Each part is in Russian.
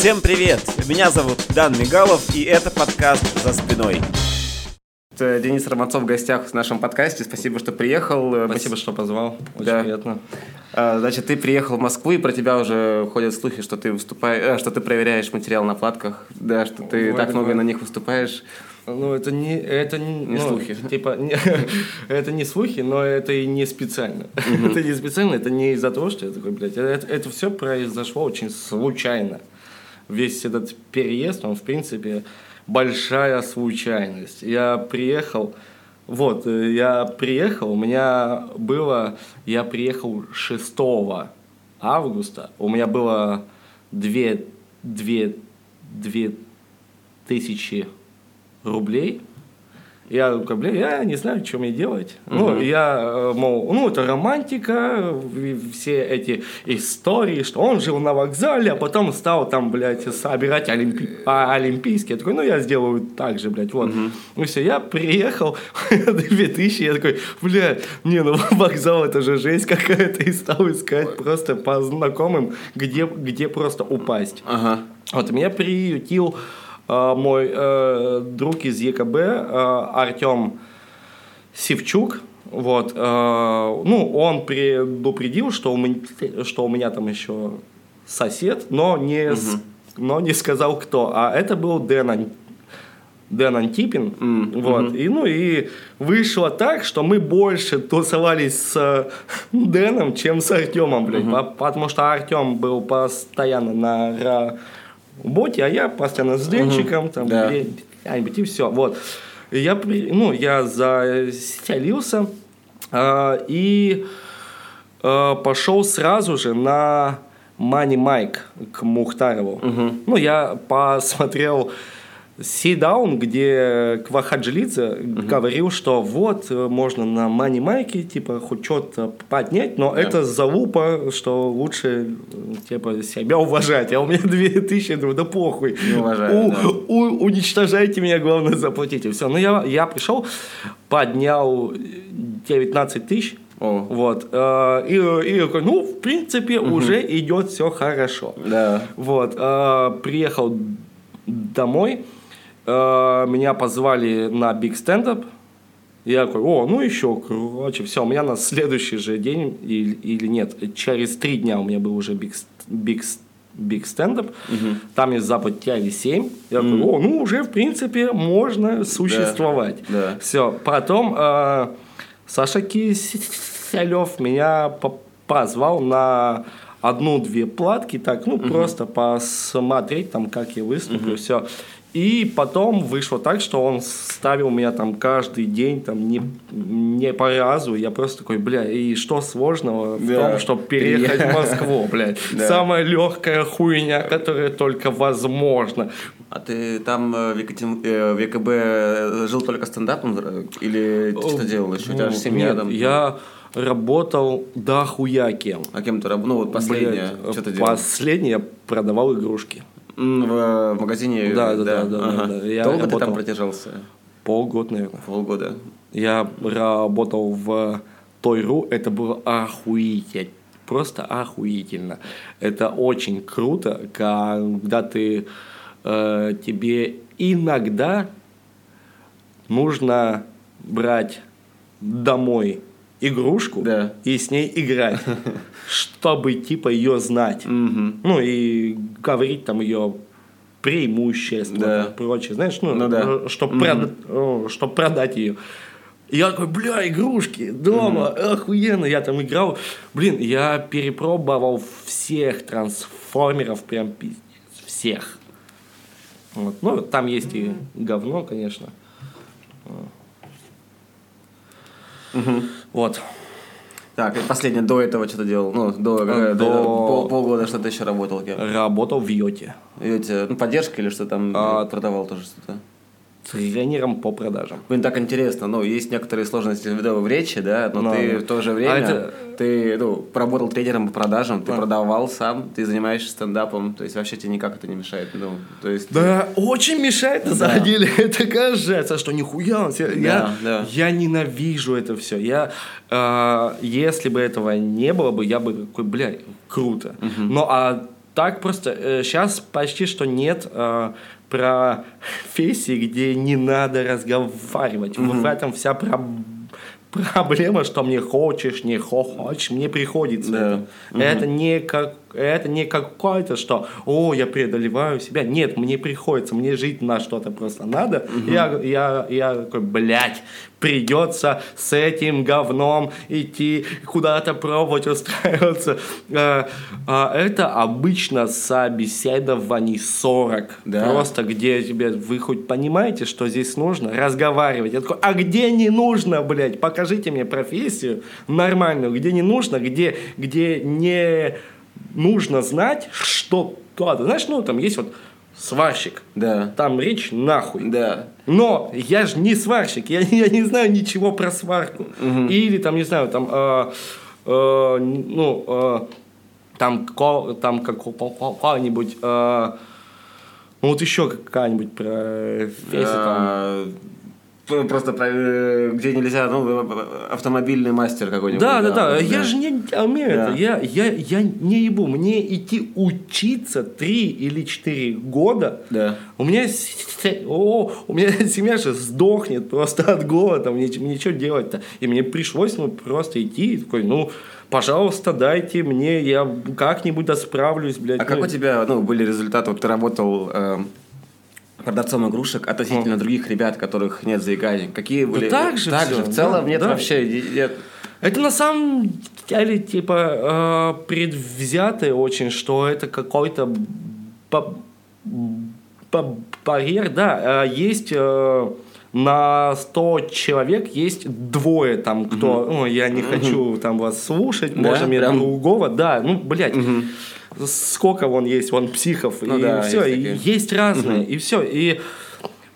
Всем привет! Меня зовут Дан Мигалов, и это подкаст «За спиной». Денис Романцов в гостях в нашем подкасте. Спасибо, что приехал. Спасибо, что позвал. Очень Да. приятно. А, Значит, ты приехал в Москву, и про тебя уже ходят слухи, что ты выступаешь, э, что ты проверяешь материал на платках, да, что ты Ой, так много на них выступаешь. Ну, это не, это не, Не ну, слухи. Типа, не- это не слухи, но это и не специально. это не специально, это не из-за того, что я такой, блядь, это, это все произошло очень случайно. Весь этот переезд, он, в принципе, большая случайность. Я приехал, вот, э, я приехал, у меня было, я приехал 6 августа, у меня было две, две, две тысячи рублей. Я блин, я не знаю, что мне делать. Ну, я, э, мол, ну, это романтика, все эти истории, что он жил на вокзале, а потом стал там, блядь, собирать олимпи- а, олимпийские. Я такой, ну, я сделаю так же, блядь, вот. Ну, все, я приехал, 2000, я такой, блядь, не, ну, вокзал, это же жесть какая-то, и стал искать просто по знакомым, где, где просто упасть. Ага. Вот меня приютил мой э, друг из ЕКБ э, Артем Севчук. Вот, э, ну, он предупредил, что у, меня, что у меня там еще сосед, но не, с- но не сказал кто. А это был Дэн, Дэн Антипин. вот, и, ну, и вышло так, что мы больше тусовались с Дэном, чем с Артемом, блядь. По- Потому что Артем был постоянно на работе, а я постоянно с Денчиком, там, Да. где-нибудь, и все. Вот. И Я, при- ну, я заселился а, и а, пошел сразу же на Мани Майк к Мухтарову. Ну, я посмотрел Сидаун, где Квахаджилидзе говорил, что вот, э, можно на Мани Майке, типа, хоть что-то поднять, но это залупа, что лучше, э, типа, себя уважать. А у меня 2000, я думаю, да похуй. Не уважаю, У- да. у- уничтожайте меня, главное, заплатите. Все. Ну, я, я пришел, поднял 19 тысяч. О. Вот. э, И, и ну, в принципе, уже идет все хорошо. Да. Вот. Приехал домой. Э, Меня позвали на биг стендап. Я такой, о, ну еще, короче, все, у меня на следующий же день или, или нет, через три дня у меня был уже биг, биг, биг стендап, там есть запад тяги 7, я такой, о, ну уже, в принципе, можно существовать. да. Все, потом э, Саша Киселев меня по- позвал на одну-две платки, так, ну, просто посмотреть там, как я выступлю, все. И потом вышло так, что он ставил меня там каждый день, там, не, не по разу. Я просто такой, бля, и что сложного в Да. том, чтобы переехать в Москву, блядь. Да. Самая легкая хуйня, которая только возможна. А ты там э, в, Екатин- э, в ЕКБ э, жил только стендапом или что делал еще? У тебя же семья Нет, там. я работал до хуя кем. А кем ты работал? Ну вот последнее. Блядь, что ты делал? Последнее я продавал игрушки. В, э, в магазине? Да, да, да, да, Ага. да, да. Я Долго ты работал. там продержался? Полгода, наверное. Полгода. Я работал в Тойру, это было охуительно. Просто охуительно. Это очень круто, когда ты э, тебе иногда нужно брать домой игрушку Да. и с ней играть, чтобы типа ее знать. Ну и говорить там ее преимущества Да. и прочее. Знаешь, ну, Ну да. чтобы продать ее. И я такой, бля, игрушки дома, охуенно. Я там играл. Блин, я перепробовал всех трансформеров, прям пиздец, всех. Вот. Ну, там есть и говно, конечно. Вот. Так, и последнее, до этого что ты делал? Ну, до, Э, э, до- пол- полгода что ты еще работал кем? Работал в Йоте. Эти, ну, поддержка или что там А, продавал тоже что-то? Тренером по продажам. Блин, так интересно, ну, есть некоторые сложности в речи, да, но Ну, ты да. в то же время, А это- ты, ну, поработал тренером по продажам, ты Да. продавал сам, ты занимаешься стендапом, то есть вообще тебе никак это не мешает, ну, то есть... Да, очень мешает на самом деле. Это кажется, что нихуя. он себе- Я, да. я ненавижу это все. Я, э, если бы этого не было бы, я бы такой, бля, круто. Но а так просто сейчас почти что нет э, профессии, где не надо разговаривать. В этом вся проблема проблема, что мне хочешь, не хочешь, мне приходится. Да. Это, это не как это не какое-то, что, о, я преодолеваю себя. Нет, мне приходится, мне жить на что-то просто надо. Угу. Я, я, я такой, блядь, придется с этим говном идти куда-то пробовать устраиваться. А, а это обычно собеседование 40. Да. Просто где тебе, вы хоть понимаете, что здесь нужно? Разговаривать. Я такой, а где не нужно, блядь? Покажите мне профессию нормальную, где не нужно, где, где не нужно знать, что то. Знаешь, ну там есть вот сварщик. Да. Там речь нахуй. Да. Но я же не сварщик, я, я не знаю ничего про сварку. Угу. Или там, не знаю, там, э, э, ну, э, там, ко, там какой-нибудь, э, ну вот еще какая-нибудь профессия там Просто э, где нельзя, ну, автомобильный мастер какой-нибудь. Да, да, да. да. Я же не умею да. это. Я, я, я не ебу. Мне идти учиться 3 или 4 года. Да. У меня, о, у меня семья же сдохнет просто от голода. Мне, мне что делать-то? И мне пришлось ну, просто идти. Такой, ну, пожалуйста, дайте мне, я как-нибудь досправлюсь, блядь. А ну. как у тебя ну, были результаты? Вот ты работал... Э продавцом игрушек относительно mm. других ребят, которых нет заиканий? Какие были? Да так же, так же. в целом да, нет да. вообще. Нет. Это на самом деле типа э, предвзятое очень, что это какой-то барьер, да, э, есть э, на 100 человек есть двое там, кто, угу. ну, я не угу. хочу там вас слушать, да? можно мне Прям... другого, да, ну, блядь. Угу сколько вон есть, вон психов, ну, и да, все, есть, и есть разные, угу. и все, и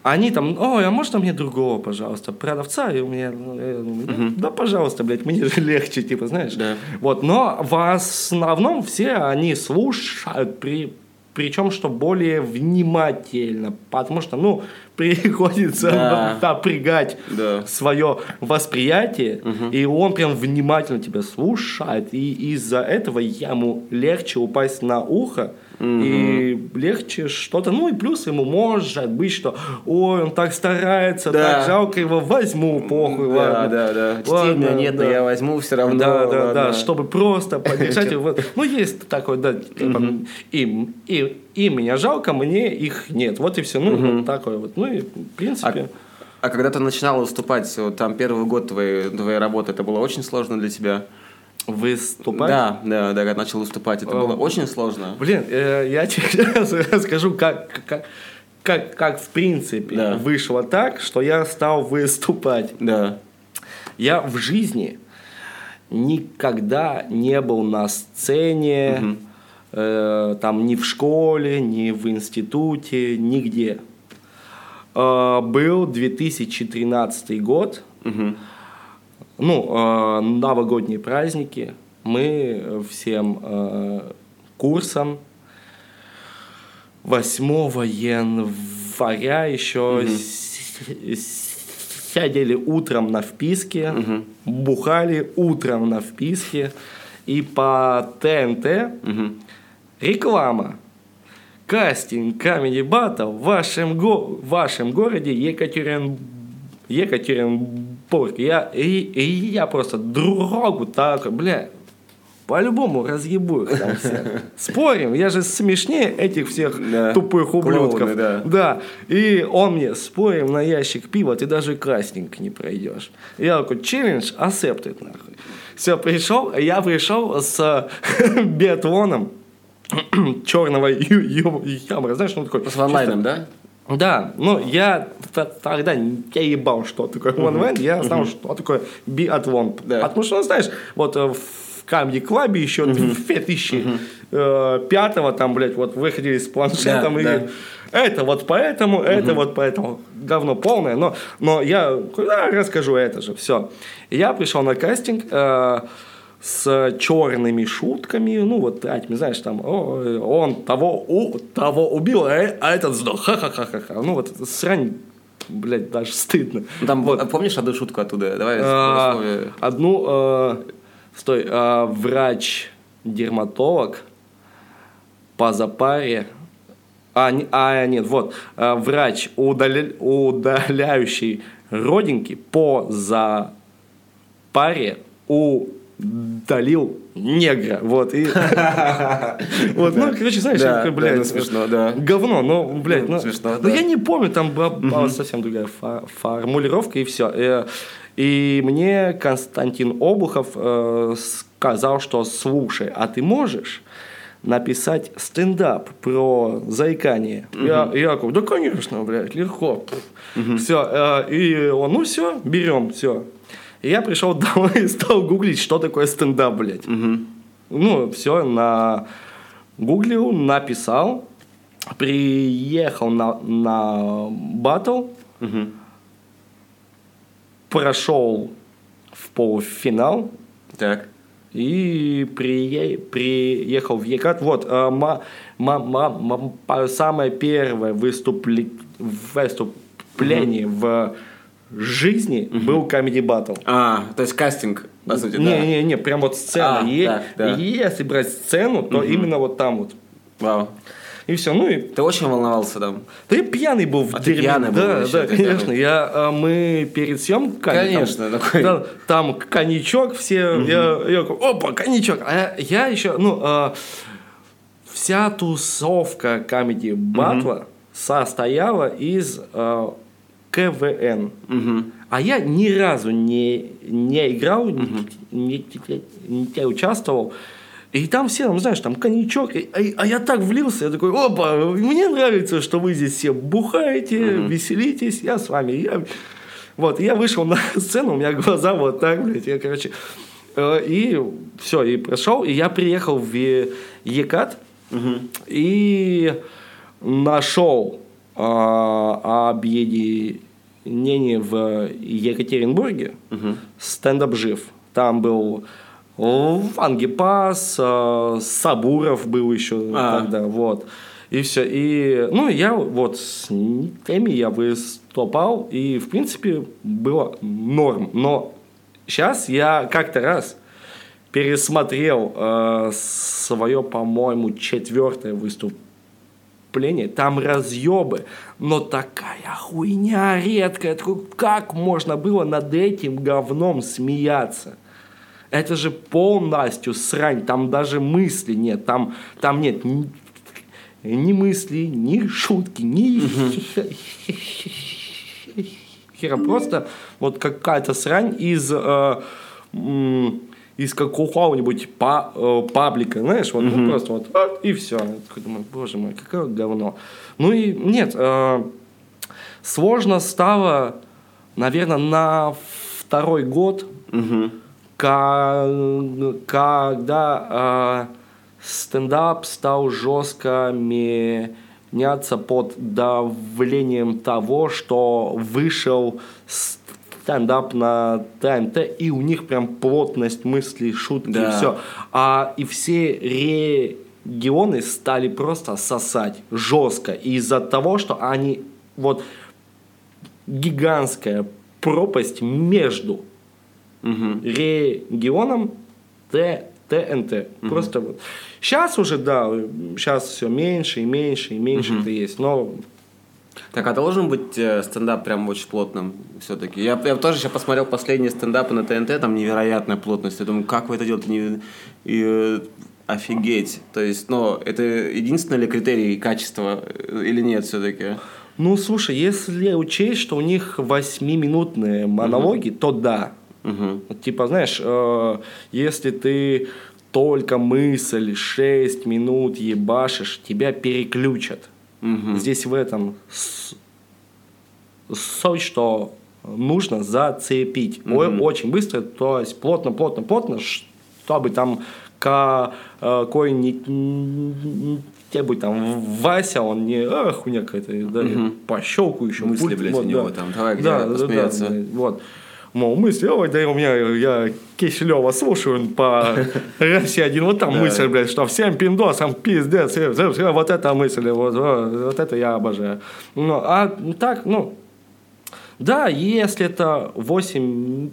они там, ой, а можно мне другого, пожалуйста, продавца, и у меня, угу. да, пожалуйста, блядь, мне же легче, типа, знаешь, да. вот, но в основном все они слушают при причем что более внимательно, потому что, ну, приходится да. напрягать да. свое восприятие, угу. и он прям внимательно тебя слушает, и из-за этого ему легче упасть на ухо, и легче что-то, ну и плюс ему может быть, что, ой, он так старается, да. так жалко его, возьму, похуй, да, ладно. Да, да, да, ладно, нет, да. но я возьму все равно. Да, да, ладно. да, чтобы просто поддержать его. Ну, есть такой, да, типа, им, и, им меня жалко, мне их нет, вот и все, ну, вот такое вот, ну и в принципе... А, а когда ты начинал выступать, там первый год твоей, твоей работы, это было очень сложно для тебя? Выступать? Да, да, да, когда начал выступать, это было очень сложно. Блин, э, я тебе расскажу, как, как, как, как в принципе да. вышло так, что я стал выступать. Да. Я в жизни никогда не был на сцене, угу. э, там ни в школе, ни в институте, нигде. Э, был 2013 год. Угу ну, э, новогодние праздники, мы всем э, курсом 8 января еще угу. сидели утром на вписке, угу. бухали утром на вписке, и по ТНТ угу. реклама. Кастинг Comedy Battle в вашем, го в вашем городе Екатерин... Екатеринбург порк. Я, и, и я просто другу так, бля, по-любому разъебу их там всех. Спорим, я же смешнее этих всех да. тупых ублюдков. Клоуны, да. да. И он мне, спорим на ящик пива, ты даже кастинг не пройдешь. Я такой, челлендж accepted, нахуй. Все, пришел, я пришел с биатлоном черного юмора. Знаешь, ну такой... С онлайном, да? Да, ну я тогда я ебал, что такое one man, я знал, что такое биатлон. Да. Потому что, знаешь, вот э, в Камеди Клабе еще в 2005 там, блядь, вот выходили с планшетом и это вот поэтому, это вот поэтому. Говно полное, но, но я да, расскажу это же, все. Я пришел на кастинг, э, с черными шутками, ну вот тратьми, знаешь, там, о, он того, у, того убил, а, а этот сдох, ха-ха-ха-ха-ха. Ну вот срань, блядь, даже стыдно. Там, вот. помнишь одну шутку оттуда? Давай а, Одну, а, стой, а, врач-дерматолог, позапаре. А, не- а, нет, вот. а, Врач, удаля- удаляющий родинки по запаре удалил негра. Вот. И, вот, ну, короче, знаешь, блядь, это смешно, да. Говно, ну, блядь, ну, Смешно, ну, я не помню, там была, совсем другая формулировка и все. И мне Константин Обухов э, сказал, что слушай, а ты можешь написать стендап про заикание? Я, я говорю, да, конечно, блядь, легко. Все, и он, ну все, берем, все. И я пришел домой и стал гуглить, что такое стендап, блядь. Ну, все, на гуглил, написал, приехал на, на батл, прошел в полуфинал Так. и прие- приехал в Екат. Вот, э, ма- ма- ма- ма- самое первое выступле- выступление в жизни был Comedy Battle. А, то есть кастинг, по сути, да. Не-не-не, прям вот сцена. А, Е- так, да. и Если брать сцену, то именно вот там вот. Вау. И все, ну и Ты очень волновался там? Да я пьяный был в А ты дерьме. пьяный был да, вообще, да, ты конечно. пьяный. Я, а, мы перед съемками... Конечно, там, такой. да, там коньячок все, я, я такой, опа, коньячок. А я, я еще, ну, а, вся тусовка комедии Батла состояла из а, КВН. А я ни разу не, не играл, не, не- не участвовал. И там все, там, знаешь, там коньячок. и- а, а я так влился, я такой, опа, мне нравится, что вы здесь все бухаете, веселитесь, я с вами. Я... Вот, я вышел на сцену, у меня глаза вот так, блядь, я, короче, э, и все, и прошел, и я приехал в Екат, и нашел а, объединение в Екатеринбурге, стендап жив. Там был Вангипас, а, Сабуров был еще А. тогда, вот. И все. И, ну, я вот с теми я выступал, и, в принципе, было норм. Но сейчас я как-то раз пересмотрел э, свое, по-моему, четвертое выступление. Там разъебы, но такая хуйня редкая. Как можно было над этим говном смеяться? Это же полностью срань, там даже мысли нет, там, там нет ни, ни мысли, ни шутки, ни хера, просто вот какая-то срань из, э, м, из какого-нибудь па- э, паблика, знаешь, вот ну, просто вот а, и все. Я такой думаю, боже мой, какое говно. Ну и нет, э, сложно стало, наверное, на второй год, ка- когда э, стендап стал жестко меняться под давлением того, что вышел стендап на ТНТ, и у них прям плотность мыслей, шутки, Да. и все. А, и все регионы стали просто сосать жестко из-за того, что они вот гигантская пропасть между регионом Т, ТНТ. Просто вот. Сейчас уже, да, сейчас все меньше и меньше и меньше это есть. Но Так, а должен быть э, стендап прям очень плотным все-таки? Я, я тоже сейчас посмотрел последние стендапы на ТНТ, там невероятная плотность. Я думаю, как вы это делаете? Не- и, э, офигеть. То есть, ну, это единственный ли критерий качества э, или нет все-таки? Ну, слушай, если учесть, что у них восьмиминутные монологи, то да. Вот Типа, знаешь, э, если ты только мысль 6 минут ебашишь, тебя переключат. Здесь в этом суть, что нужно зацепить. О- Очень быстро, то есть плотно, плотно, плотно, чтобы там ка- какой-нибудь там Вася, он не а, хуйня какая-то, да, пощелку еще. Мысли, блядь, у него там, давай, где посмеяться. блядь, вот. Мол, мысли, ой, да у меня, я Киселева слушаю он по России один, вот там мысль, блядь, что всем пиндосам пиздец, вот эта мысль, вот, вот, это я обожаю. Ну, а так, ну, да, если это 8...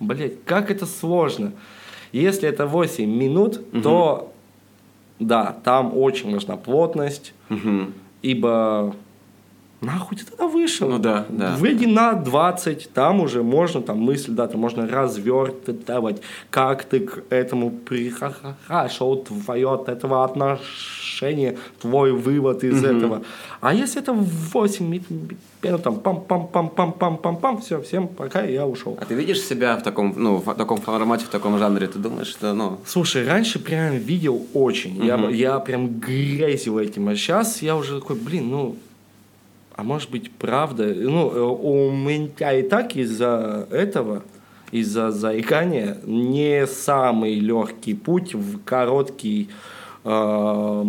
Блять, как это сложно. Если это 8 минут, то да, там очень нужна плотность, Мгм. ибо нахуй ты тогда вышел? Ну да, да. Выйди на 20, там уже можно, там мысль, да, там можно развертывать, как ты к этому пришел, твое от этого отношение, твой вывод из этого. А если это 8 минут, там, пам-пам-пам-пам-пам-пам-пам, все, всем пока, я ушел. А ты видишь себя в таком, ну, в таком формате, в таком жанре? Ты думаешь, что, ну... Слушай, раньше прям видел очень. Я, я прям грезил этим. А сейчас я уже такой, блин, ну, а может быть, правда? Ну, э, у меня и так из-за этого, из-за заикания, не самый легкий путь в короткий, э,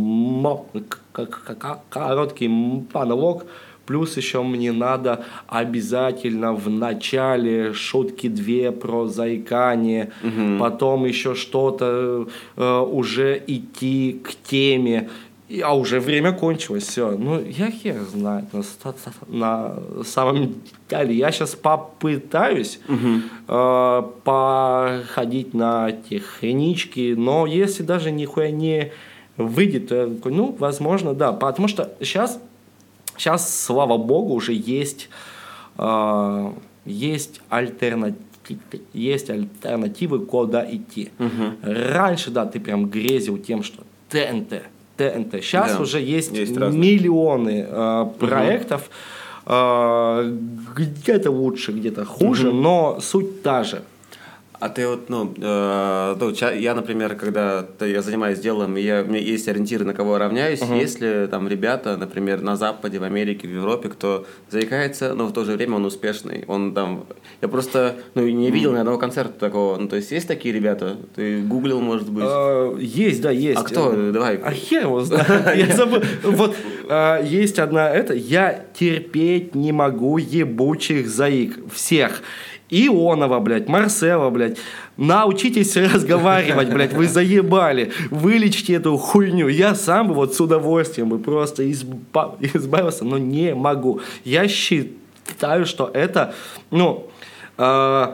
короткий монолог. Плюс еще мне надо обязательно в начале шутки две про заикание, потом еще что-то э, уже идти к теме. И- А уже время кончилось, все. Ну, я хер знает. На, на самом деле, я сейчас попытаюсь э, походить на технички, но если даже нихуя не выйдет, то такой, ну, возможно, да. Потому что сейчас, сейчас слава богу, уже есть, э, есть альтернатива есть альтернативы, куда идти. Раньше, да, ты прям грезил тем, что ТНТ, ТНТ. Сейчас Да, уже есть, есть миллионы э, проектов. Э, где-то лучше, где-то хуже, но суть та же. А ты вот, ну, э, ну, я, например, когда я занимаюсь делом, и я, у меня есть ориентиры, на кого я равняюсь, есть ли там ребята, например, на Западе, в Америке, в Европе, кто заикается, но в то же время он успешный, он там, я просто, ну, не видел ни одного концерта такого, ну, то есть есть такие ребята, ты гуглил, может быть, Э, Есть, да, есть. а кто, Э, давай, А хер его знает. Я забыл. Вот э, есть одна это. Я терпеть не могу ебучих заик. Всех. Ионова, блядь, Марсела, блядь. Научитесь разговаривать, блядь, вы заебали. Вылечите эту хуйню. Я сам бы вот с удовольствием бы просто изба- избавился, но не могу. Я считаю, что это, ну, э,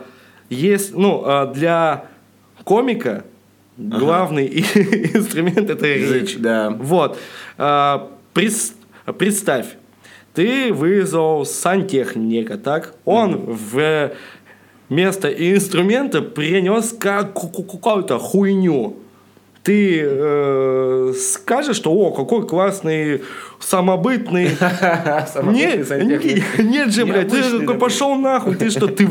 есть, ну, э, для комика главный инструмент это речь. да. Вот. А, прес- представь, ты вызвал сантехника, так? Он в место инструмента принес как- ку- ку- какую-то хуйню. Ты э, скажешь, что о, какой классный самобытный нет, не- нет же, блядь, ты такой пошел нахуй, ты что, ты,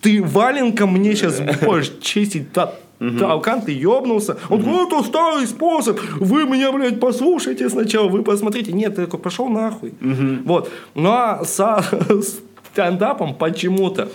ты валенком мне сейчас будешь чистить та- толкан, ты ебнулся. Он такой, это старый способ, вы меня, блядь, послушайте сначала, вы посмотрите. Нет, ты такой, пошел нахуй. Вот. Ну а со стендапом почему-то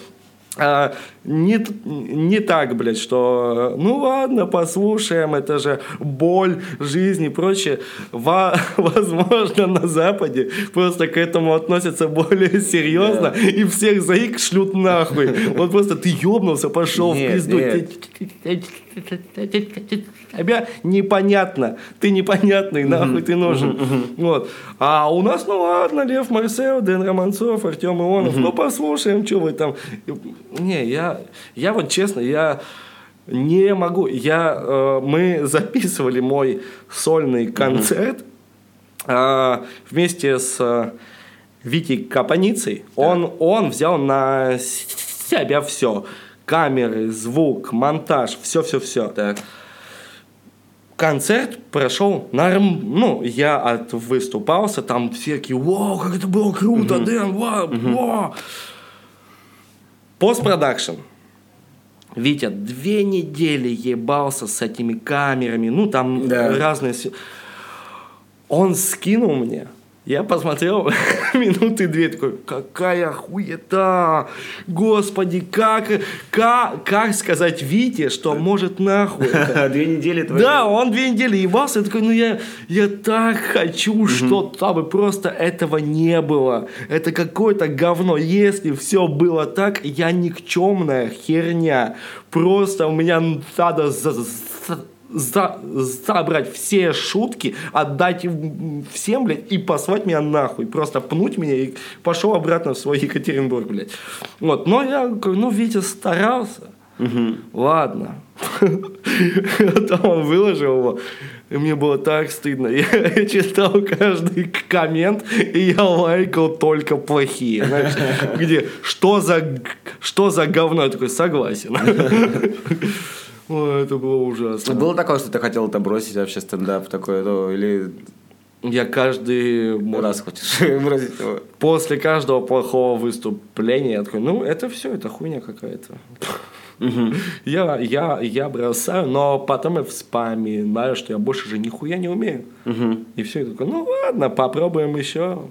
а, не, не так, блядь, что ну ладно, послушаем, это же боль жизни и прочее. Во- возможно, на Западе просто к этому относятся более серьезно и всех заик шлют нахуй. Вот просто ты ебнулся, пошел в пизду. Тебя непонятно. Ты непонятный, нахуй ты нужен. Вот. А у нас, ну ладно, Лев Марсел, Дэн Романцов, Артем Ионов. Ну послушаем, что вы там. Не, я, я вот честно, я не могу. Я, э, мы записывали мой сольный концерт а, вместе с э, Витей Капаницей. Он, он взял на себя все. Камеры, звук, монтаж, все-все-все. Так, Концерт прошел норм... Ну, я от выступался, там все такие, вау, как это было круто, Дэн, вау, вау. Постпродакшн. Витя две недели ебался с этими камерами, ну там Да. разные... Он скинул мне, я посмотрел минуты две, такой, какая хуета, господи, как, как, как сказать Вите, что может нахуй две недели твои. Да, он две недели ебался, я такой, ну я, я так хочу, чтобы просто этого не было. Это какое-то говно. Если все было так, я никчемная херня. Просто у меня надо за- за- за- забрать все шутки, отдать всем, блядь, и послать меня нахуй. Просто пнуть меня и пошел обратно в свой Екатеринбург, блядь. Вот. Но я, говорю, ну, Витя старался. Ладно. Там он выложил его, и мне было так стыдно. Я читал каждый коммент, и я лайкал только плохие. Знаешь, где что за, что за говно? Я такой, согласен. Ой, это было ужасно. Было такое, что ты хотел это бросить вообще стендап такой, ну, или я каждый раз хочешь бросить его? После каждого плохого выступления я такой, ну, это все, это хуйня какая-то. Я, я, я бросаю, но потом я вспоминаю, что я больше же нихуя не умею. И все, я такой, ну ладно, попробуем еще.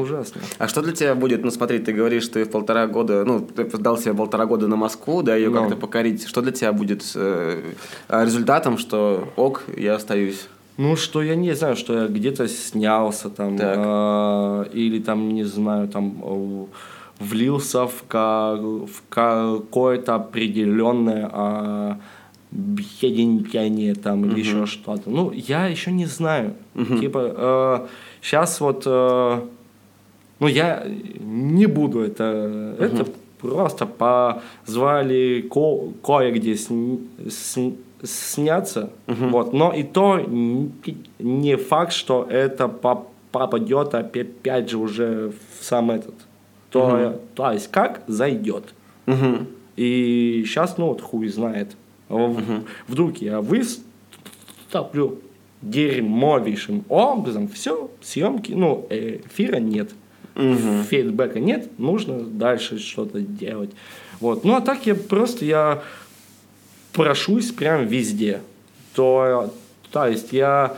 Ужасно. А что для тебя будет, ну смотри, ты говоришь, ты в полтора года, ну, ты дал себе полтора года на Москву, да, ее no. как-то покорить. Что для тебя будет э, результатом, что ок, я остаюсь? Ну, что я не знаю, что я где-то снялся там, э, или там, не знаю, там влился в, в какое-то определенное а, объединение там или uh-huh. еще что-то. Ну, я еще не знаю. Uh-huh. Типа, э, сейчас вот, э, ну, я не буду это, uh-huh. это просто позвали ко- кое-где сни- сни- сняться, uh-huh. вот, но и то не факт, что это попадет опять же уже в сам этот то, угу. то есть как зайдет. Угу. И сейчас, ну вот хуй знает. Угу. Вдруг я выступлю дерьмовейшим образом, все, съемки, ну, эфира нет, угу. фидбэка нет, нужно дальше что-то делать. Вот. Ну, а так я просто, я прошусь прям везде. То, то есть я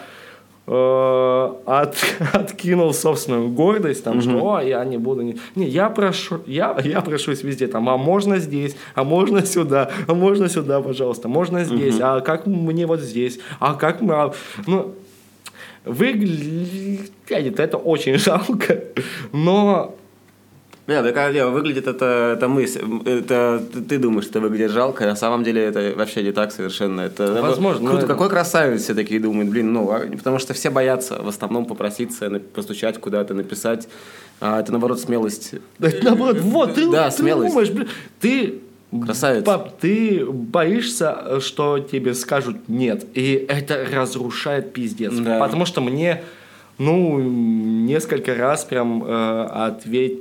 Э, от, откинул собственную гордость, там, mm-hmm. что о, я не буду... Не, не я, прошу, я, я прошусь везде, там, а можно здесь, а можно сюда, а можно сюда, пожалуйста, можно здесь, mm-hmm. а как мне вот здесь, а как. А, ну, выглядит это очень жалко, но нет, так а, выглядит это, это мы, это ты думаешь, что выглядит жалко, а на самом деле это вообще не так совершенно. Это Возможно. Круто, какой красавец все такие думают, блин, ну, а, потому что все боятся в основном попроситься, постучать куда-то, написать. А это наоборот смелость. Это наоборот, вот, ты, да, ты смелость. думаешь, блин, ты Красавец. Пап, ты боишься, что тебе скажут нет. И это разрушает пиздец. Да. Потому что мне, ну, несколько раз прям э, ответь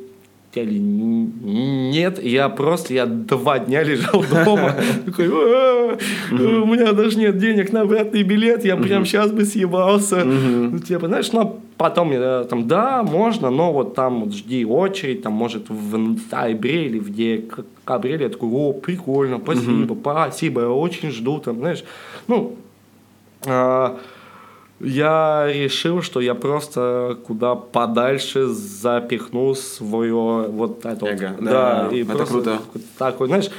или нет, я просто, я два дня лежал дома, такой, у меня даже нет денег на обратный билет, я прям сейчас бы съебался. Ну, типа, знаешь, ну, потом я там, да, можно, но вот там вот жди очередь, там, может, в ноябре или в декабре, я такой, о, прикольно, спасибо, спасибо, я очень жду, там, знаешь, ну, а, я решил, что я просто куда подальше запихну свое вот это Эго. вот. Да, да, и это просто круто. Так вот, знаешь,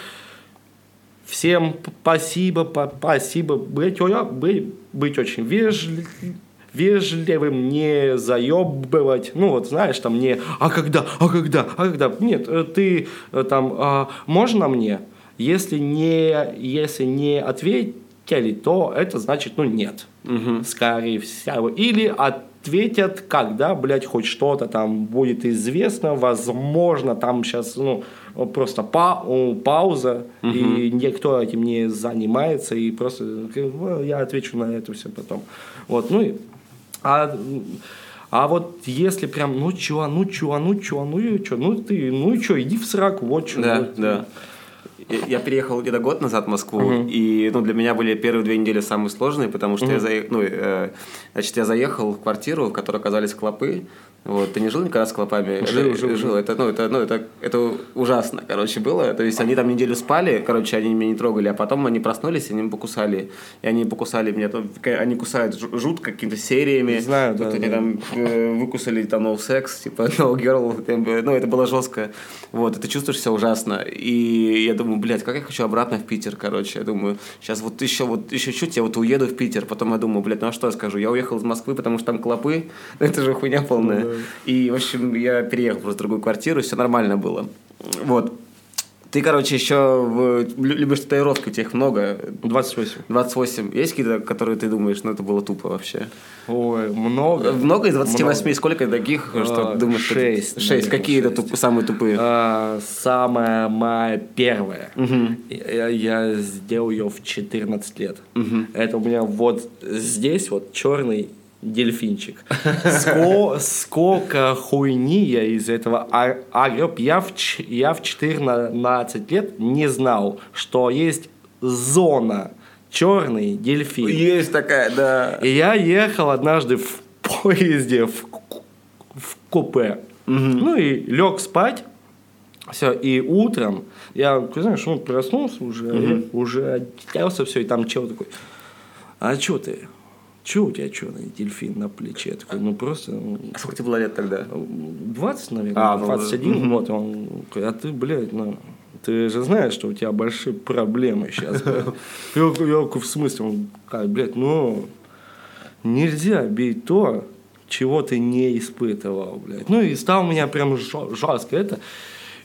всем спасибо, спасибо, быть, быть, быть очень вежливым, вежливым, не заебывать, ну вот знаешь, там не, а когда, а когда, а когда, нет, э, ты э, там, а, можно мне, если не, если не ответить, хотели, то это значит, ну, нет. Угу. Скорее всего. Или ответят, когда, блядь, хоть что-то там будет известно, возможно, там сейчас, ну, просто па пауза, угу. и никто этим не занимается, и просто ну, я отвечу на это все потом. Вот, ну и... А, а вот если прям, ну чё, ну чё, ну чё, ну и чё, ну ты, ну и чё, иди в сраку, вот чё. Да, вот. да я переехал где-то год назад в Москву, uh-huh. и ну, для меня были первые две недели самые сложные, потому что uh-huh. я, заех... ну, э, значит, я заехал в квартиру, в которой оказались клопы, вот, ты не жил никогда с клопами? Жил, жил, жил. Это, ну, это, ну, это, это ужасно, короче, было. То есть они там неделю спали, короче, они меня не трогали, а потом они проснулись, и они покусали. И они покусали меня, они кусают жутко какими-то сериями. Знаю, да. Вот да, они да. там э, выкусали там no sex, типа no girl, ну, это было жестко. Вот, и ты чувствуешь себя ужасно. И я думаю, блядь, как я хочу обратно в Питер, короче. Я думаю, сейчас вот еще, вот еще чуть, я вот уеду в Питер. Потом я думаю, блядь, ну а что я скажу? Я уехал из Москвы, потому что там клопы. Это же хуйня полная. И, в общем, я переехал просто в другую квартиру, все нормально было. Вот. Ты, короче, еще в- лю- любишь татуировки, у тебя их много. 28. 28. Есть какие-то, которые ты думаешь, ну это было тупо вообще? Ой, много. Много из 28? Много. Сколько таких, что А, ты думаешь? что- шесть, Шесть. наверное, Какие это шесть. туп- самые тупые? А, самая моя первая. Я, я сделал ее в 14 лет. Это у меня вот здесь вот черный дельфинчик. Ско- сколько хуйни я из этого а- огреб. Я в, я в 14 лет не знал, что есть зона черный дельфин. Есть такая, да. И я ехал однажды в поезде в, в купе. Ну и лег спать. Все, и утром я, знаешь, ну, проснулся уже, уже оделся, все, и там чел такой, а что ты? Че у тебя черный дельфин на плече? Я такой, ну просто ну, А сколько тебе было лет тогда? 20, наверное, А, ну, 21, вот, он, а ты, блядь, ну, ты же знаешь, что у тебя большие проблемы сейчас. блядь». Я, в смысле? Он, как, блядь, ну, нельзя бить то, чего ты не испытывал, блядь. Ну, и стал меня прям жестко это.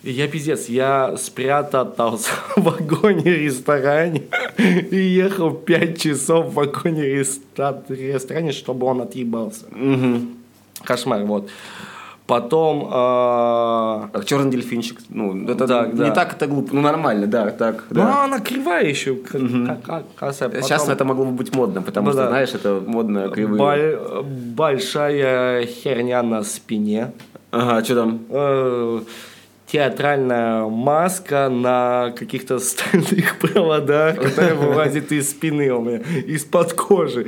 Я пиздец, я спрятался в вагоне-ресторане и ехал 5 часов в вагоне-ресторане, чтобы он отъебался. Кошмар, вот. Потом... а, Как черный дельфинчик. Ну, это Да, не да. так это глупо. Ну, нормально, да, так. Ну, Да. она кривая еще. Как- косая. Сейчас Потом это могло бы быть модно, потому Ну что, да. знаешь, это модно кривые. бо- большая херня на спине. Ага, что там? Э, театральная маска на каких-то стальных проводах, которая вылазит из спины у меня, из-под кожи.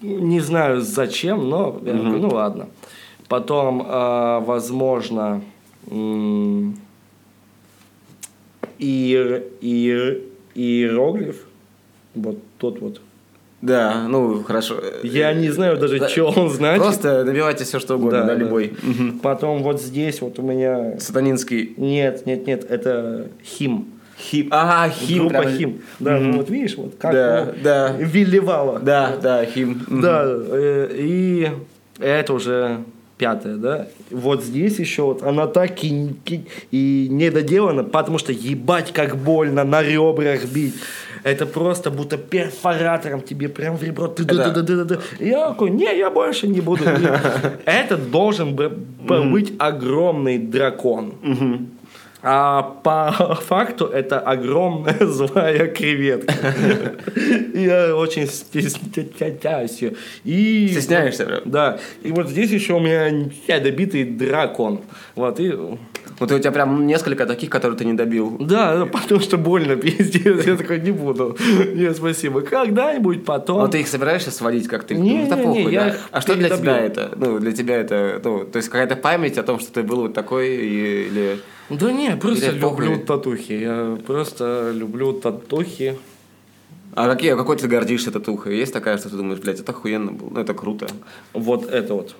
Не знаю зачем, но я такой, ну ладно. Потом, э, возможно, иер- иер- иероглиф. Вот тот вот. Да, ну, хорошо. Я не знаю даже, Да. что он значит. Просто набивайте все, что угодно, да, да. любой. Потом вот здесь вот у меня... Сатанинский Нет, нет, нет, это хим. хим. Ага, хим. Группа прям. хим. Да, ну вот видишь, вот как Да, оно да. виливало. Да, да, хим. Мгм. Да, э, и это уже пятое, да. Вот здесь еще вот она так и, и не доделана, потому что ебать как больно на ребрах бить. Это просто будто перфоратором тебе прям в ребро. Я такой, не, я больше не буду. Это должен бы- бы быть огромный дракон. А по факту это огромная злая креветка. Я очень стесняюсь. И... Стесняешься прям? Да. И вот здесь еще у меня недобитый дракон. Вот, и... Вот у тебя прям несколько таких, которые ты не добил. Да, потому что больно, пиздец. Я такой, не буду. Нет, спасибо. Когда-нибудь потом. А ты их собираешься сводить как-то? Не, ну, не, похуй, не, я их А что для тебя это? Ну, для тебя это, ну, то есть какая-то память о том, что ты был вот такой, или... Да не, просто люблю татухи. Я просто люблю татухи. А какие, какой ты гордишься татухой? Есть такая, что ты думаешь, блядь, это охуенно было, ну, это круто. Вот это вот.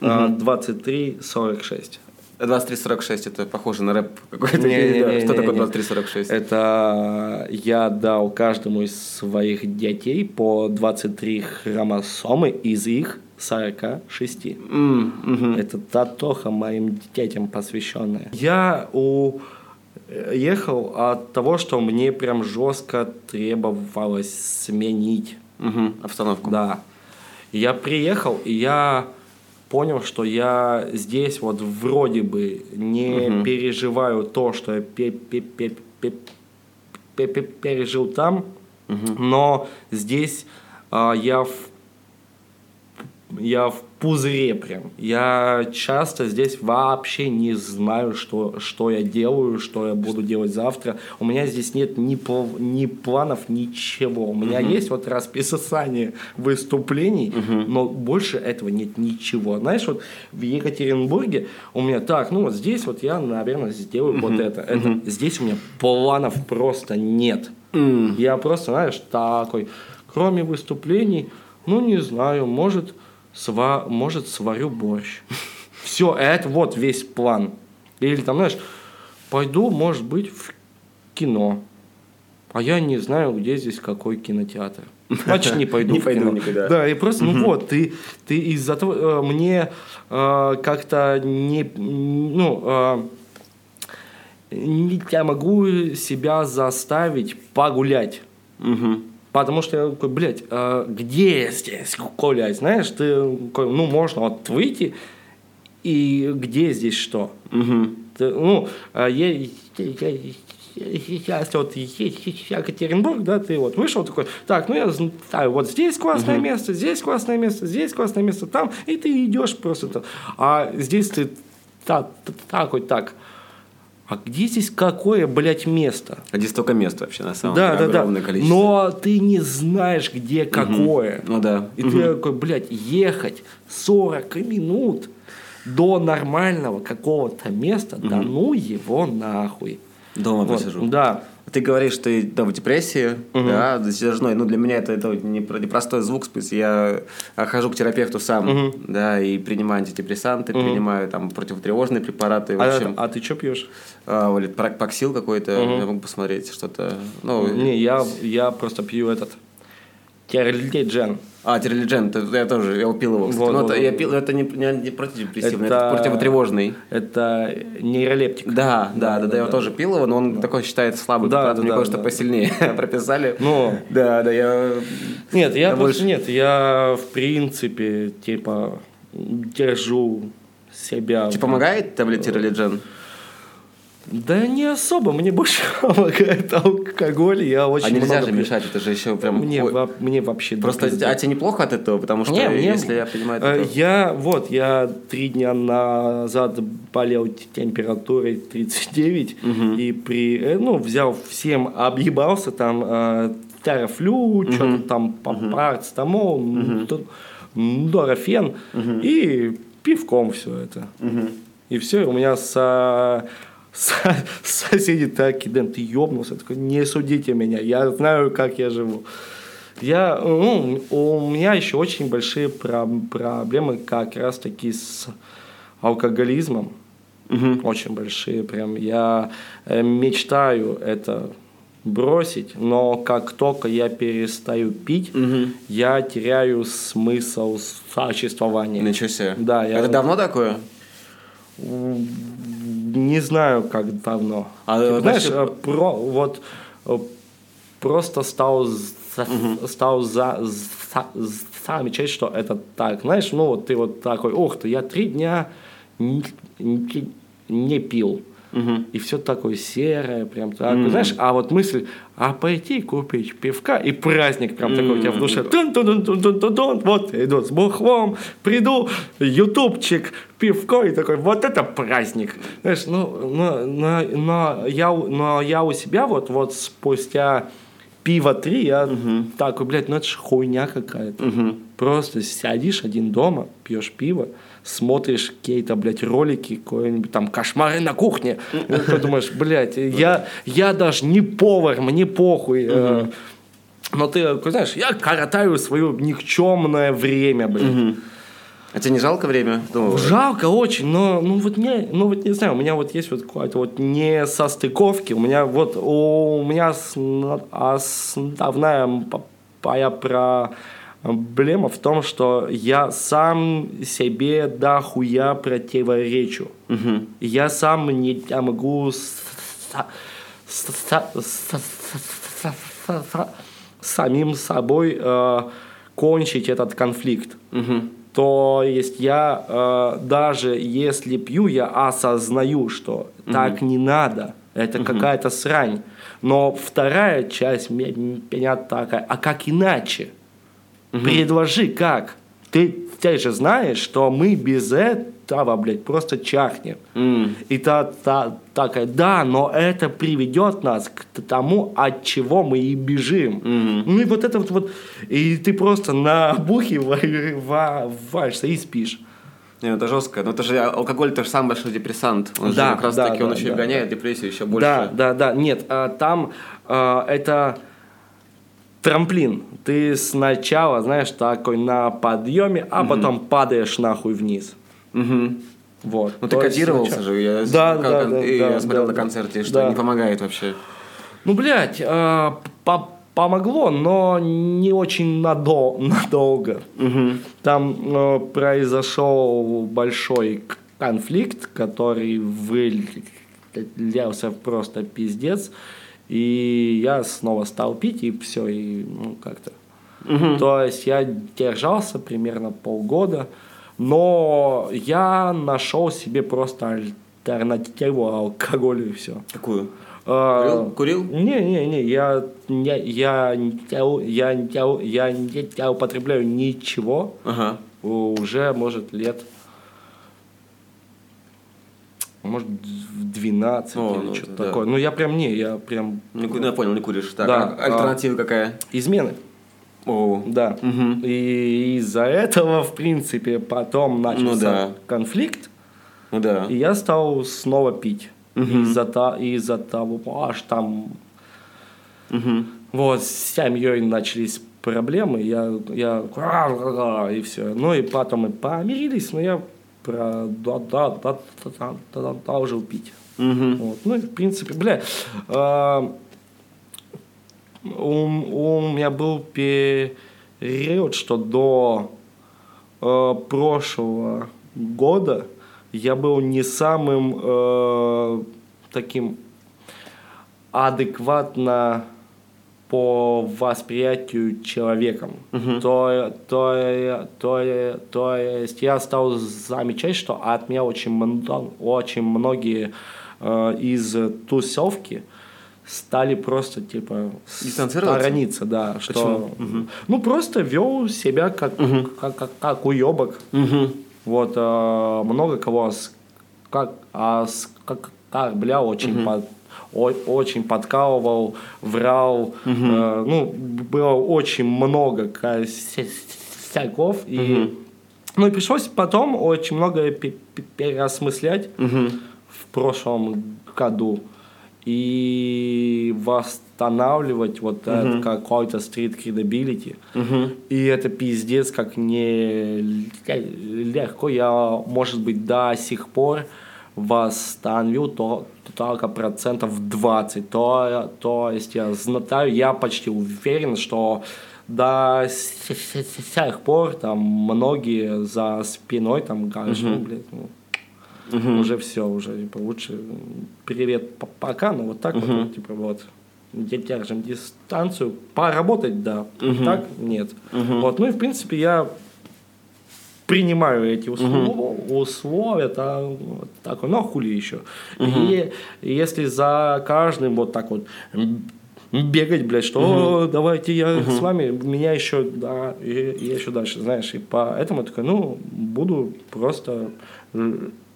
А, 23-46. 2346 это похоже на рэп какой-то. Не-не-не-не-не. Да, Что такое 2346? Это я дал каждому из своих детей по 23 хромосомы из их 46. М, мгм. Это татоха моим детям посвященная. Я у ехал от того, что мне прям жестко требовалось сменить Мгм, Обстановку. Да. Я приехал, и я понял, что я здесь вот вроде бы не переживаю то, что я пе- пе- пе- пе- пе- пе- пережил там, но здесь а, я в я в пузыре прям. Я часто здесь вообще не знаю, что, что я делаю, что я буду делать завтра. У меня здесь нет ни, пл- ни планов, ничего. У меня есть вот расписание выступлений, но больше этого нет ничего. Знаешь, вот в Екатеринбурге у меня так, ну вот здесь вот я, наверное, сделаю вот это. это. Здесь у меня планов просто нет. Я просто, знаешь, такой, кроме выступлений, ну не знаю, может, сва, может сварю борщ. Все, это вот весь план. Или там, знаешь, пойду, может быть, в кино. А я не знаю, где здесь какой кинотеатр. Значит, не пойду. Не в пойду никуда. Да, и просто, ну вот, ты, ты из-за того, э, мне э, как-то не, ну, э, не я могу себя заставить погулять. Потому что я такой, блядь, а где здесь гулять? Знаешь, ты, ну, можно вот выйти, и где здесь что? Мгм. Ты, ну, а я, я, я- я- если вот Екатеринбург, да, ты вот вышел такой, так, ну я знаю, вот здесь классное место, здесь классное место, здесь классное место, там, и ты идешь просто. А здесь ты так, так, вот так. А где здесь какое, блядь, место? А здесь столько мест вообще, на самом да, деле, да, да. огромное количество. Но ты не знаешь, где какое. Ну да. И ты такой, блядь, ехать 40 минут до нормального какого-то места, да ну его нахуй. Дома Вот, посижу. Да. Ты говоришь, что ты да, в депрессии, да, затяжной. Ну, для меня это, это не про- непростой звук, в смысле, я а, хожу к терапевту сам, да, и принимаю антидепрессанты, принимаю там противотревожные препараты, в А, общем, а ты что пьешь? а, вот, проксил какой-то, я могу посмотреть что-то, ну, Не, я, я просто пью этот Терлиджен. а, терлиджен, это я тоже, я пил его, кстати. Вот, Но вот, это, я пил, это не, не, не противодепрессивный, это, Это- противотревожный. Это нейролептик. Да, да, да, да, я да. тоже пил его, но он такой считается слабый, Да, да, мне да, кое-что да. посильнее прописали. Ну. Да, да, я... Нет, я больше- нет, я в принципе типа держу себя. Тебе помогает таблет тиролиджен? Да не особо, мне больше помогает алкоголь, я очень А нельзя много же пью. мешать, это же еще прям... Мне, Ой, во- мне вообще... Просто, а тебе неплохо от этого? Потому что, Не, мне- если я понимаю, э, это... Я, вот, я три дня назад болел температурой 39, и при, э, ну, взял всем, объебался, там, э, терафлю, что-то там, парацетамол, м, тут, м, дорофен, и пивком все это. И все, у меня со- соседи так, Дэн, ты ебнулся, Я такой, не судите меня, я знаю, как я живу. Я, ну, у меня еще очень большие про- проблемы как раз таки с алкоголизмом. Очень большие прям. Я э, мечтаю это бросить, но как только я перестаю пить, я теряю смысл существования. Ничего себе. Да, я- Это давно такое? Не знаю, как давно. А, Типа, э, знаешь, значит- э, про, вот э, просто стал, за- стал за, за- замечать, что это так. Знаешь, ну вот ты вот такой, ух ты, я три дня не, не- не пил. И все такое серое, прям так. Знаешь, а вот мысль, а пойти купить пивка, и праздник прям такой у тебя в душе. тун тун тун тун тун тун вот, иду с бухлом, приду, ютубчик, пивко, и такой, вот это праздник. Знаешь, ну, но, но, но я, у- но я у себя вот, вот спустя пиво три, я такой, блядь, ну это ж хуйня какая-то. Просто сядешь один дома, пьешь пиво, смотришь какие-то, блядь, ролики, какой-нибудь там кошмары на кухне. И ты думаешь, блядь, я, я даже не повар, мне похуй. э, Но ты, знаешь, я коротаю свое никчемное время, блядь. А тебе не жалко время? Ну, Жалко очень, но ну вот не, ну вот не знаю, у меня вот есть вот какая-то вот не состыковки, у меня вот у меня основная п- моя проблема в том, что я сам себе дохуя противоречу. И Я сам не могу самим собой э, кончить этот конфликт. То есть я э, даже если пью, я осознаю, что так не надо, это какая-то срань. Но вторая часть ме- меня такая, а как иначе? Предложи как? Ты, ты же знаешь, что мы без этого, блядь, просто чахнем. И та, та такая, да, но это приведет нас к тому, от чего мы и бежим. Ну и вот это вот, вот и ты просто набухиваешься и спишь. Не, ну это жестко. Но это же алкоголь это же самый большой депрессант. Он Да, же как раз да, таки он да, еще да, гоняет депрессию еще больше. Да, да, да. Нет, а, там а, это трамплин. Ты сначала, знаешь, такой на подъеме, а потом падаешь нахуй вниз. Мгм. Вот. Ну ты кодировался сначала- же, я, Да, как- да, да, и да, я смотрел да, на концерте, что Да. не помогает вообще. Ну, блядь, а, по- помогло, но не очень надо- надолго. Там э, произошел большой конфликт, который лился просто пиздец. И я снова стал пить, и все, и ну, как-то. То есть я держался примерно полгода, но я нашел себе просто альтернативу алкоголю и все. Какую? А, Курил? Курил? Не, не, не, я, я, я, я, я, я, я не употребляю ничего Ага. уже, может, лет, может, в 12 О, или ну что-то да. такое. Ну, я прям не, я прям Не ну, я понял, не куришь. Так, Да, а альтернатива какая? измены. О, Да. Мгм. И из-за этого, в принципе, потом начался Ну да. конфликт, ну да. и я стал снова пить. Из-за, та- из-за того, аж там Мгм. Вот, с семьей начались проблемы, я, я и все. Ну и потом мы помирились, но я продолжил пить. Мгм. Вот. Ну и в принципе, бля, а, у, у меня был период, что до э, прошлого года я был не самым э, таким адекватно по восприятию человеком. То, то, то, то есть я стал замечать, что от меня очень, мно- очень многие э, из тусовки стали просто типа сторониться, да, что Почему? ну просто вел себя как как, как, как уебок. Мгм. Вот э, много кого ос- как оскорблял, очень под- о- очень подкалывал, врал. Э, ну, было очень много косяков. И, ну, и пришлось потом очень многое пе- пе- переосмыслять в прошлом году и восстанавливать вот этот какой-то стрит credibility. И это пиздец как не легко. Я, может быть, до сих пор восстановил то, только процентов 20. То, то есть я знаю, я почти уверен, что до с- с- с тех пор там многие за спиной там говорят, ну, блядь, ну, уже все, уже типа, лучше привет, пока, но вот так вот, типа вот. Де- держим дистанцию, поработать, да, так нет. Вот, ну и в принципе я принимаю эти услов- условия, та- вот такой, ну а хули еще. И если за каждым вот так вот бегать, блядь, что «О, давайте я с вами, меня еще, да, и, и еще дальше, знаешь, и поэтому я такой, ну, буду просто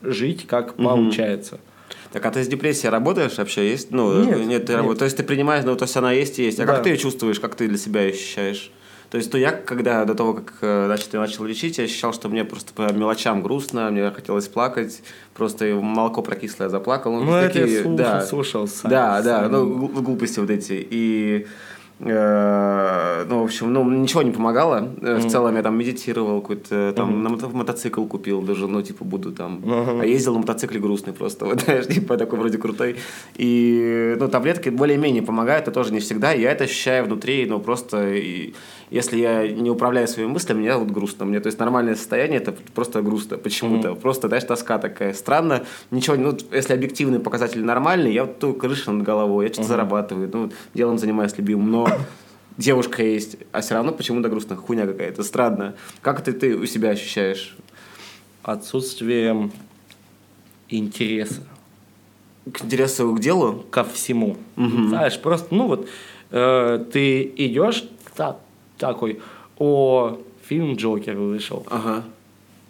жить, как получается. Так, а ты с депрессией работаешь вообще? Есть? Ну, Нет, ты нет. работаешь. То есть ты принимаешь, ну, то есть она есть и есть. А Да. как ты ее чувствуешь, как ты для себя ощущаешь? То есть, то я, когда до того, как э, значит, я начал лечить, я ощущал, что мне просто по мелочам грустно, мне хотелось плакать, просто молоко прокислое заплакал. Ну, это я такие- слушал, да. слушал сам. Да, да, ну, гл- глупости вот эти. И, э, ну, в общем, ну, ничего не помогало. Э, В целом я там медитировал, какой-то там на мото- мотоцикл купил, даже, ну, типа, буду там. А ездил на мотоцикле грустный просто, вот, знаешь, типа, такой вроде крутой. И, ну, таблетки более-менее помогают, но тоже не всегда. Я это ощущаю внутри, ну, просто, и если я не управляю своими мыслями, мне вот грустно. Мне, то есть, нормальное состояние, это просто грустно почему-то. Просто, знаешь, тоска такая. Странно. Ничего, ну, если объективные показатели нормальные, я вот тут крыша над головой, я что-то зарабатываю, ну, делом занимаюсь любимым, но девушка есть, а все равно почему-то грустно, хуйня какая-то, странно. Как это ты у себя ощущаешь? Отсутствием интереса К интересу к делу? ко всему. Знаешь, просто, ну вот, э, ты идешь та- такой, о, фильм Джокер вышел. Ага.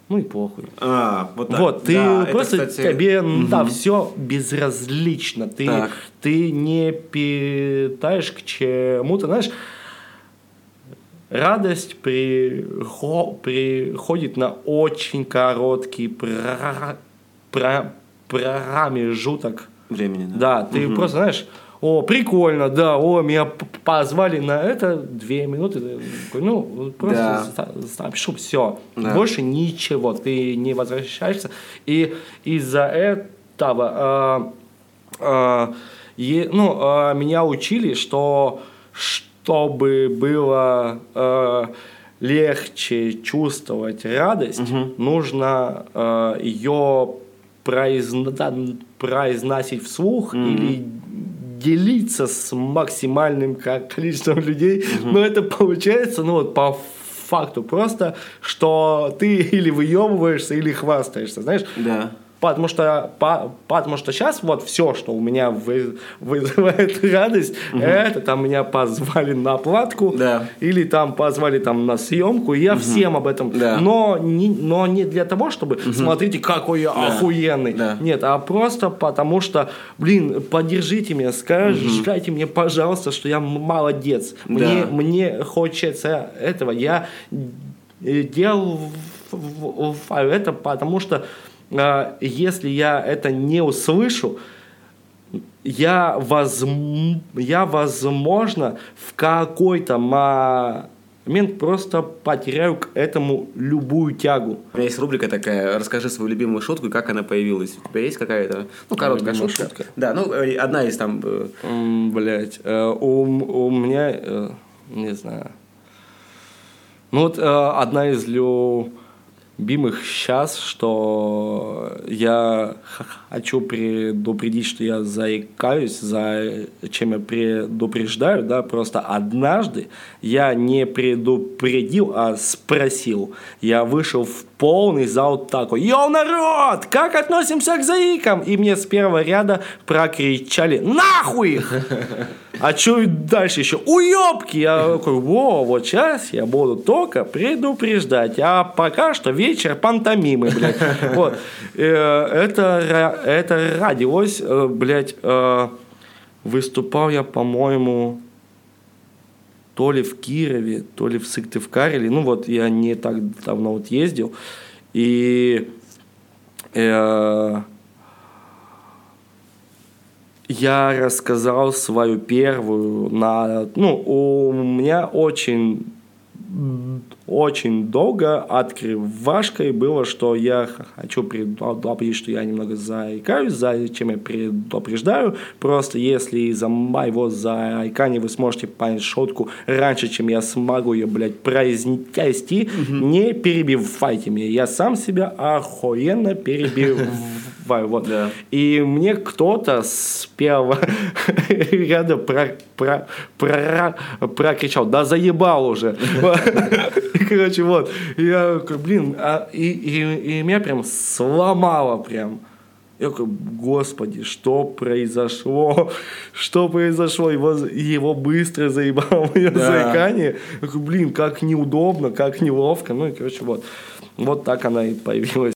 Ну и похуй. А, вот так. Вот, ты Да, это, просто кстати, тебе, да, все безразлично. Ты, Так. ты не питаешь к чему-то, знаешь, радость прихо- приходит на очень короткий пра- пра- промежуток. Времени, да. Да, ты просто знаешь, о, прикольно, да, о, меня позвали на это, две минуты, ну, просто Да. напишу, все, Да. больше ничего, ты не возвращаешься, и из-за этого, а, а, е- ну, а, меня учили, что чтобы было а, легче чувствовать радость, нужно ее произно- произносить вслух или делиться с максимальным ко- количеством людей, но это получается, ну вот по факту просто, что ты или выебываешься, или хвастаешься, знаешь? Да. Потому что, по- потому что сейчас вот все, что у меня вы- вызывает радость, это там меня позвали на платку, Да. или там позвали там на съемку, и я всем об этом. Да. Но, не, но не для того, чтобы смотрите, какой я охуенный. Да. Нет, а просто потому что, блин, поддержите меня, скажите мне, пожалуйста, что я молодец. Мне, Да. мне хочется этого. Я э, делал это потому что э, если я это не услышу, я, возм... я возможно, в какой-то момент просто потеряю к этому любую тягу. У меня есть рубрика такая «Расскажи свою любимую шутку и как она появилась». У тебя есть какая-то, ну, короткая шутка? шутка? Да, ну, э, одна из там... э, Блять, у, у меня, э, не знаю. Ну вот э, одна из любимых сейчас, что я хочу предупредить, что я заикаюсь, за чем я предупреждаю, да, просто однажды я не предупредил, а спросил. Я вышел в полный зал такой, йоу, народ, как относимся к заикам? И мне с первого ряда прокричали, нахуй их! А что дальше еще? Уебки! Я такой, во, вот сейчас я буду только предупреждать. А пока что вечер пантомимы, блядь. Вот. Э, Это, это родилось, э, блядь, э, выступал я, по-моему, то ли в Кирове, то ли в Сыктывкаре. Ну вот я не так давно вот ездил. И э, я рассказал свою первую на... Ну, у меня очень очень долго открывашкой было, что я хочу предупредить, что я немного заикаюсь, зачем я предупреждаю. Просто если из-за моего заикания вы сможете понять шутку раньше, чем я смогу ее, блядь, произнести, не перебивайте меня. Я сам себя охуенно перебиваю. Вот. Да. И мне кто-то с первого ряда про, про, про, прокричал, да заебал уже. Короче, вот. Я блин, а, и, и, и меня прям сломало прям. Я такой, господи, что произошло? Что произошло? Его, его быстро заебало мое Да. заикание. Я такой, блин, как неудобно, как неловко. Ну и, короче, вот. Вот так она и появилась.